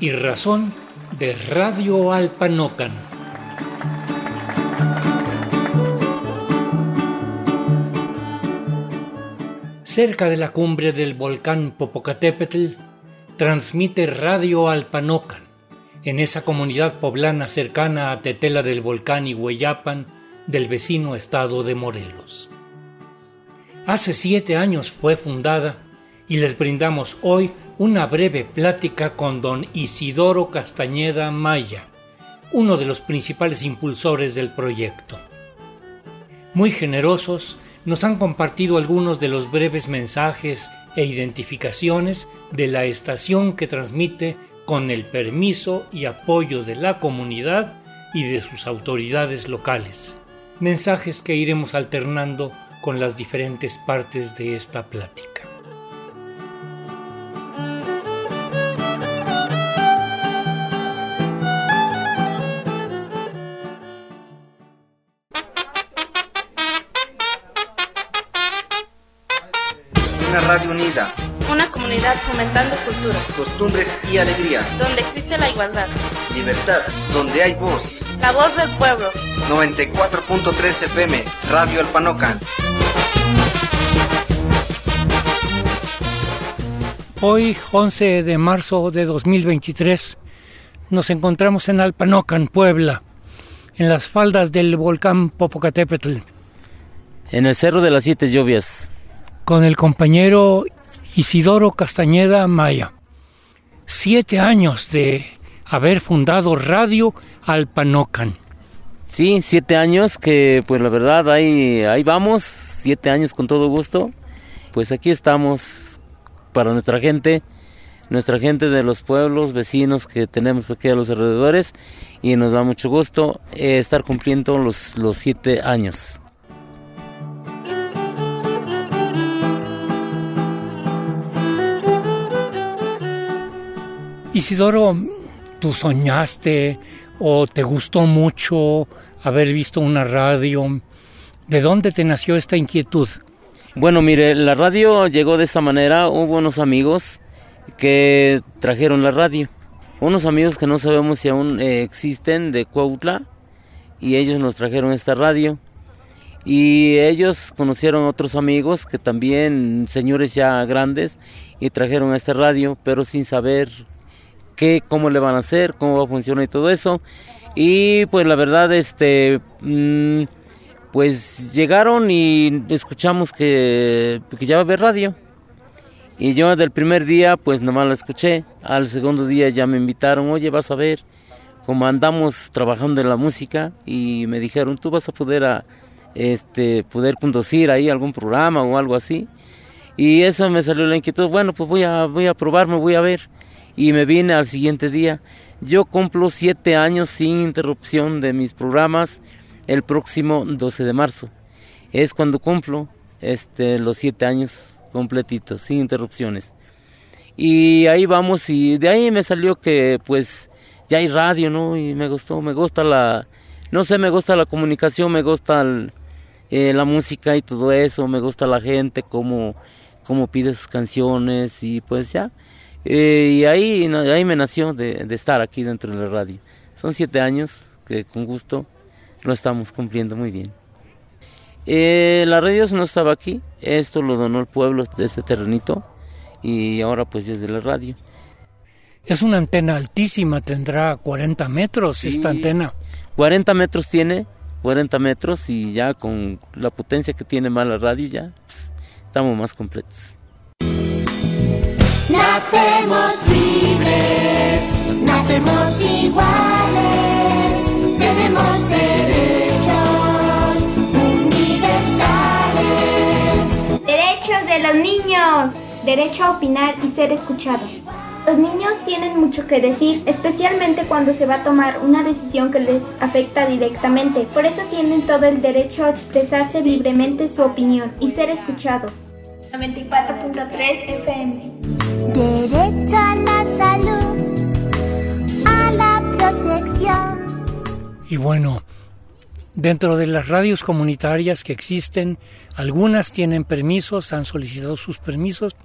y razón de Radio Alpanocan. Cerca de la cumbre del volcán Popocatépetl, transmite Radio Alpanocan, en esa comunidad poblana cercana a Tetela del Volcán y Hueyapan del vecino estado de Morelos. Hace siete años fue fundada y les brindamos hoy una breve plática con don Isidoro Castañeda Maya, uno de los principales impulsores del proyecto. Muy generosos, nos han compartido algunos de los breves mensajes e identificaciones de la estación que transmite con el permiso y apoyo de la comunidad y de sus autoridades locales. Mensajes que iremos alternando con las diferentes partes de esta plática. Costumbres y alegría. Donde existe la igualdad. Libertad. Donde hay voz. La voz del pueblo. 94.3 FM. Radio Alpanocan. Hoy, 11 de marzo de 2023, nos encontramos en Alpanocan, Puebla, en las faldas del volcán Popocatépetl. En el Cerro de las Siete Lluvias con el compañero Isidoro Castañeda Maya. Siete años de haber fundado Radio Alpanocan. Sí, siete años que pues la verdad ahí, ahí vamos, siete años con todo gusto. Pues aquí estamos para nuestra gente, nuestra gente de los pueblos vecinos que tenemos aquí a los alrededores y nos da mucho gusto eh, estar cumpliendo los, los siete años. Isidoro, ¿tú soñaste o te gustó mucho haber visto una radio? ¿De dónde te nació esta inquietud? Bueno, mire, la radio llegó de esta manera. Hubo unos amigos que trajeron la radio. Unos amigos que no sabemos si aún eh, existen de Cuautla y ellos nos trajeron esta radio. Y ellos conocieron otros amigos que también, señores ya grandes, y trajeron esta radio, pero sin saber qué, cómo le van a hacer, cómo va a funcionar y todo eso. Y pues la verdad, este, mm, pues llegaron y escuchamos que, que ya va a haber radio. Y yo del primer día, pues nomás la escuché. Al segundo día ya me invitaron, oye, vas a ver cómo andamos trabajando en la música. Y me dijeron, tú vas a poder, a, este, poder conducir ahí algún programa o algo así. Y eso me salió la inquietud, bueno, pues voy a, voy a probarme, voy a ver y me vine al siguiente día. Yo cumplo siete años sin interrupción de mis programas el próximo 12 de marzo. Es cuando cumplo este, los siete años completitos, sin interrupciones. Y ahí vamos y de ahí me salió que pues ya hay radio, ¿no? Y me gustó, me gusta la, no sé, me gusta la comunicación, me gusta eh, la música y todo eso, me gusta la gente, cómo, cómo pide sus canciones y pues ya eh, y ahí, ahí me nació de, estar aquí dentro de la radio. Son siete años que con gusto lo estamos cumpliendo muy bien. Eh, la radio no estaba aquí, esto lo donó el pueblo de este terrenito y ahora pues es de la radio. Es una antena altísima, tendrá 40 metros esta antena. 40 metros tiene, 40 metros y ya con la potencia que tiene más la radio ya pues, estamos más completos. Nacemos libres, nacemos iguales, tenemos derechos universales. Derechos de los niños, derecho a opinar y ser escuchados. Los niños tienen mucho que decir, especialmente cuando se va a tomar una decisión que les afecta directamente. Por eso tienen todo el derecho a expresarse libremente su opinión y ser escuchados. 94.3 FM. Derecho a la salud, a la protección. Y bueno, dentro de las radios comunitarias que existen, algunas tienen permisos, han solicitado sus permisos.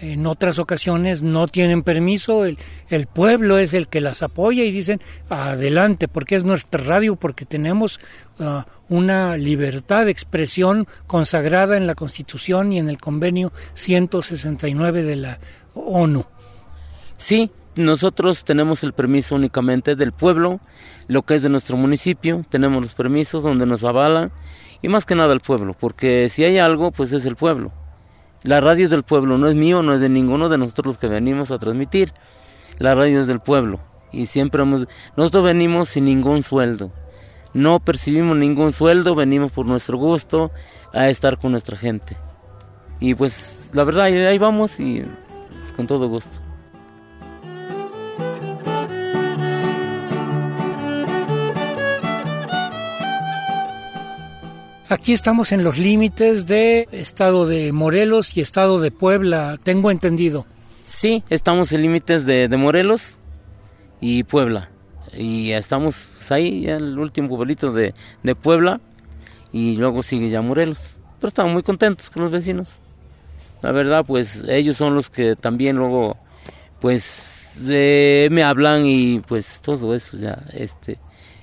En otras ocasiones no tienen permiso, el, el, pueblo es el que las apoya y dicen adelante, porque es nuestra radio, porque tenemos uh, una libertad de expresión consagrada en la Constitución y en el convenio 169 de la ONU. Sí, nosotros tenemos el permiso únicamente del pueblo, lo que es de nuestro municipio, tenemos los permisos donde nos avalan y más que nada el pueblo, porque si hay algo, pues es el pueblo. La radio es del pueblo, no es mío, no es de ninguno de nosotros los que venimos a transmitir. La radio es del pueblo y siempre hemos, nosotros venimos sin ningún sueldo. No percibimos ningún sueldo, venimos por nuestro gusto a estar con nuestra gente. Y pues la verdad, ahí vamos y pues, con todo gusto. Aquí estamos en los límites de estado de Morelos y estado de Puebla, tengo entendido. Sí, estamos en límites de, Morelos y Puebla. Y estamos pues, ahí, ya el último pueblito de, de, Puebla, y luego sigue ya Morelos. Pero estamos muy contentos con los vecinos. La verdad, pues ellos son los que también luego, pues, de, me hablan y pues todo eso ya, este.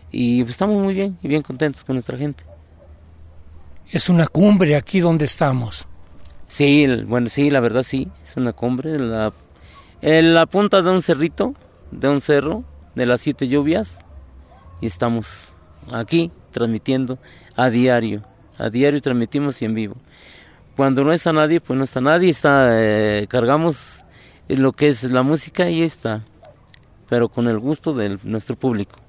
Y pues estamos muy bien y bien contentos con nuestra gente. Es una cumbre aquí donde estamos. Sí, bueno, sí, la verdad sí, es una cumbre. La, en la punta de un cerrito, de un cerro, de las siete lluvias, y estamos aquí transmitiendo a diario. A diario transmitimos y en vivo. Cuando no está nadie, pues no está nadie, está, eh, cargamos lo que es la música y está, pero con el gusto de nuestro público.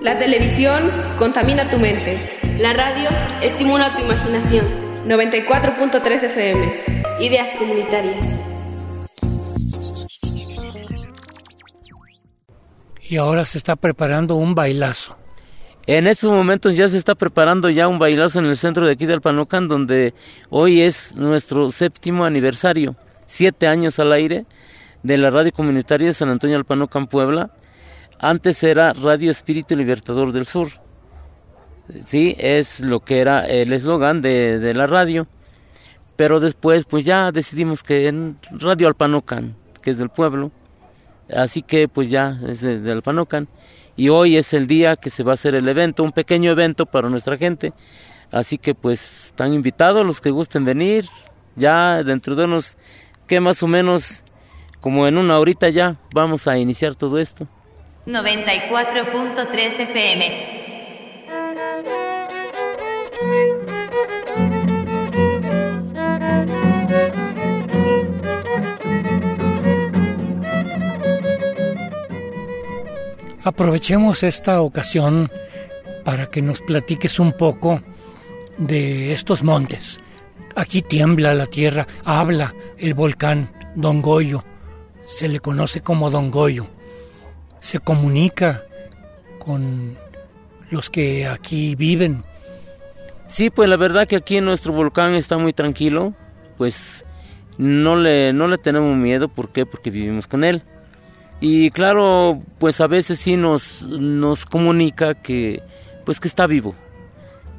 La televisión contamina tu mente. La radio estimula tu imaginación. 94.3 FM. Ideas comunitarias. Y ahora se está preparando un bailazo. En estos momentos ya se está preparando ya un bailazo en el centro de aquí del Panocan, donde hoy es nuestro séptimo aniversario, siete años al aire, de la radio comunitaria de San Antonio del Panocan, Puebla antes era Radio Espíritu Libertador del Sur. Sí, es lo que era el eslogan de, de, la radio. Pero después, pues ya decidimos que en Radio Alpanocan, que es del pueblo, así que pues ya es de, de Alpanocan. Y hoy es el día que se va a hacer el evento, un pequeño evento para nuestra gente. Así que pues están invitados los que gusten venir. Ya dentro de unos, que más o menos, como en una horita ya, vamos a iniciar todo esto. 94.3 FM. Aprovechemos esta ocasión para que nos platiques un poco de estos montes. Aquí tiembla la tierra, habla el volcán Don Goyo, se le conoce como Don Goyo se comunica con los que aquí viven. Sí, pues la verdad que aquí nuestro volcán está muy tranquilo, pues no le, no le tenemos miedo, ¿por qué? Porque vivimos con él. Y claro, pues a veces sí nos, nos comunica que, pues que está vivo.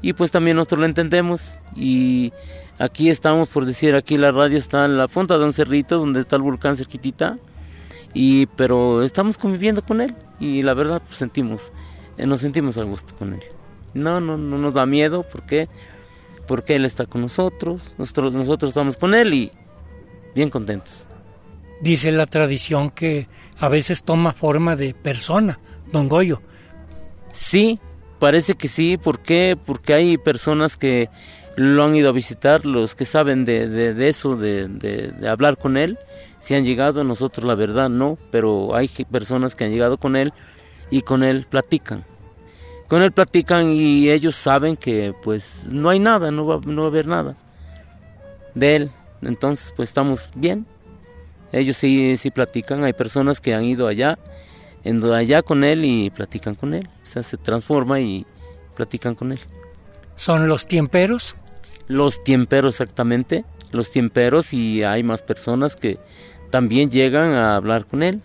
Y pues también nosotros lo entendemos. Y aquí estamos, por decir, aquí la radio está en la punta de un cerrito donde está el volcán cerquitita y pero estamos conviviendo con él y la verdad pues sentimos eh, nos sentimos a gusto con él. No no no nos da miedo porque porque él está con nosotros nosotros nosotros estamos con él y bien contentos. Dice la tradición que a veces toma forma de persona don Goyo. Sí parece que sí ¿por qué? porque hay personas que lo han ido a visitar los que saben de, de, de eso de, de hablar con él si han llegado, nosotros la verdad no, pero hay personas que han llegado con él y con él platican. Con él platican y ellos saben que pues no hay nada, no va, no va a haber nada de él. Entonces pues estamos bien. Ellos sí, sí platican, hay personas que han ido allá, en allá con él y platican con él. O sea, se transforma y platican con él. ¿Son los tiemperos? Los tiemperos exactamente los tiemperos y hay más personas que también llegan a hablar con él.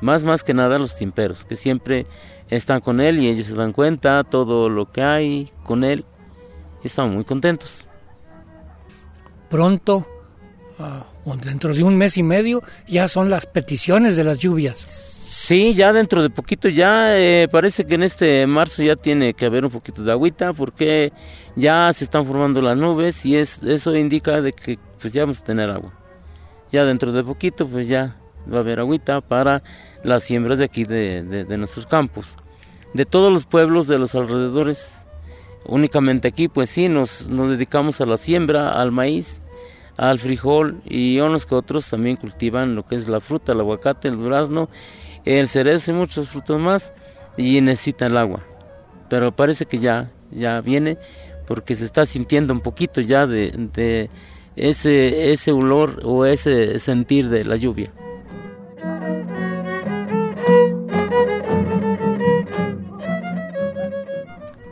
Más más que nada los tiemperos, que siempre están con él y ellos se dan cuenta todo lo que hay con él y están muy contentos. Pronto ah, dentro de un mes y medio ya son las peticiones de las lluvias. Sí, ya dentro de poquito ya eh, parece que en este marzo ya tiene que haber un poquito de agüita porque ya se están formando las nubes y es, eso indica de que pues ya vamos a tener agua. Ya dentro de poquito pues ya va a haber agüita para las siembras de aquí de, de nuestros campos. De todos los pueblos de los alrededores, únicamente aquí pues sí nos, nos dedicamos a la siembra, al maíz, al frijol y unos que otros también cultivan lo que es la fruta, el aguacate, el durazno el cerezo y muchos frutos más y necesitan el agua. Pero parece que ya, ya viene porque se está sintiendo un poquito ya de, ese, ese olor o ese sentir de la lluvia.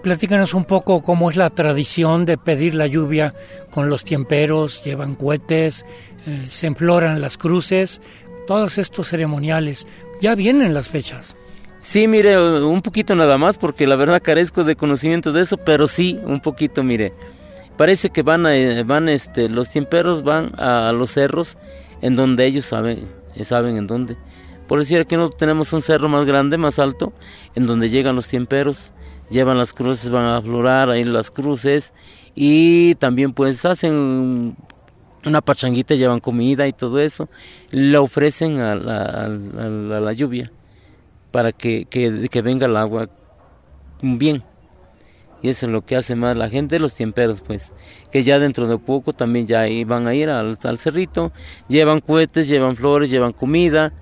Platícanos un poco cómo es la tradición de pedir la lluvia con los tiemperos, llevan cohetes, eh, se imploran las cruces, todos estos ceremoniales. Ya vienen las fechas. Sí, mire, un poquito nada más, porque la verdad carezco de conocimiento de eso, pero sí, un poquito, mire. Parece que van, a, van este, los tiemperos van a, los cerros en donde ellos saben, eh, saben en dónde. Por decir, aquí no tenemos un cerro más grande, más alto, en donde llegan los tiemperos, llevan las cruces, van a aflorar ahí las cruces y también pues hacen una pachanguita, llevan comida y todo eso, le ofrecen a la, lluvia para que, que, venga el agua bien. Y eso es lo que hace más la gente, los tiemperos, pues, que ya dentro de poco también ya van a ir al, cerrito, llevan cohetes, llevan flores, llevan comida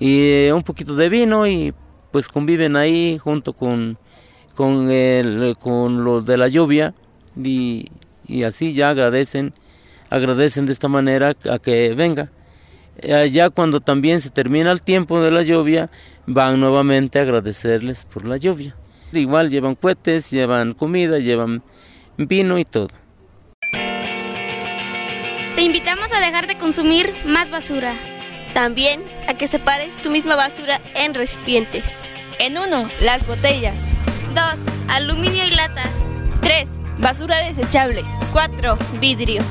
y eh, un poquito de vino y pues conviven ahí junto con, con, el, con lo de la lluvia y, y así ya agradecen agradecen de esta manera a que venga. Ya cuando también se termina el tiempo de la lluvia, van nuevamente a agradecerles por la lluvia. Igual llevan cohetes, llevan comida, llevan vino y todo. Te invitamos a dejar de consumir más basura. También a que separes tu misma basura en recipientes. En uno, las botellas. Dos, aluminio y latas. Tres, basura desechable. Cuatro, vidrio.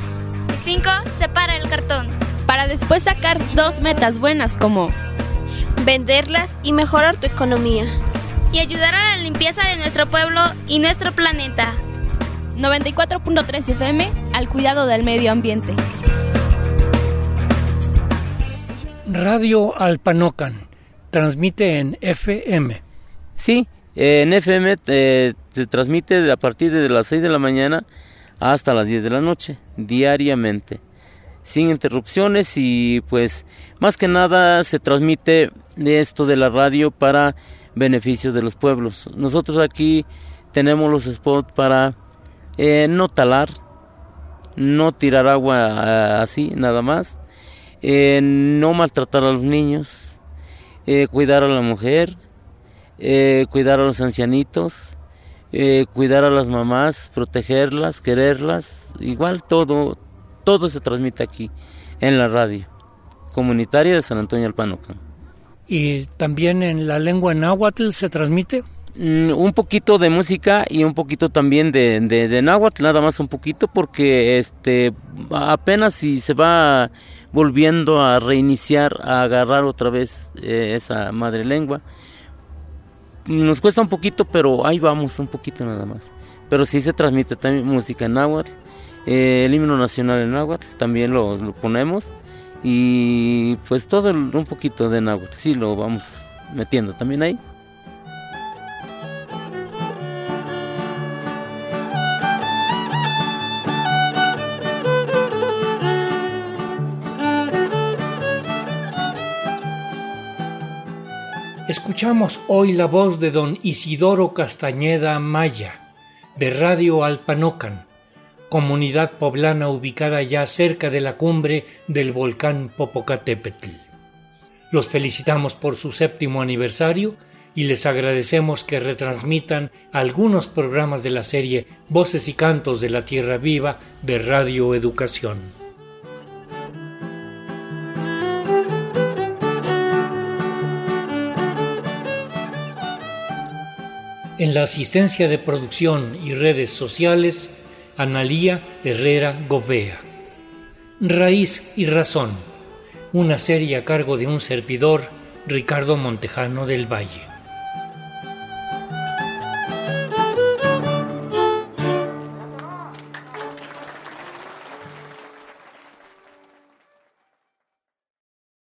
5. Separa el cartón. Para después sacar dos metas buenas como venderlas y mejorar tu economía. Y ayudar a la limpieza de nuestro pueblo y nuestro planeta. 94.3 FM al cuidado del medio ambiente. Radio Alpanocan transmite en FM. Sí, en FM eh, se transmite a partir de las 6 de la mañana hasta las 10 de la noche, diariamente, sin interrupciones y pues más que nada se transmite esto de la radio para beneficio de los pueblos. Nosotros aquí tenemos los spots para eh, no talar, no tirar agua eh, así, nada más, eh, no maltratar a los niños, cuidar a la mujer, cuidar a los ancianitos, eh, cuidar a las mamás, protegerlas, quererlas, igual todo, todo se transmite aquí en la radio comunitaria de San Antonio Alpanoca. ¿Y también en la lengua náhuatl se transmite? Mm, un poquito de música y un poquito también de, de, náhuatl, nada más un poquito porque este apenas si se va volviendo a reiniciar, a agarrar otra vez eh, esa madre lengua nos cuesta un poquito, pero ahí vamos, un poquito nada más. Pero sí se transmite también música en náhuatl, eh, el himno nacional en náhuatl, también lo, lo, ponemos. Y pues todo un poquito de náhuatl, sí lo vamos metiendo también ahí. Escuchamos hoy la voz de don Isidoro Castañeda Maya, de Radio Alpanocan, comunidad poblana ubicada ya cerca de la cumbre del volcán Popocatépetl. Los felicitamos por su séptimo aniversario y les agradecemos que retransmitan algunos programas de la serie Voces y Cantos de la Tierra Viva de Radio Educación. En la asistencia de producción y redes sociales, Analía Herrera Govea. Raíz y Razón, una serie a cargo de un servidor, Ricardo Montejano del Valle.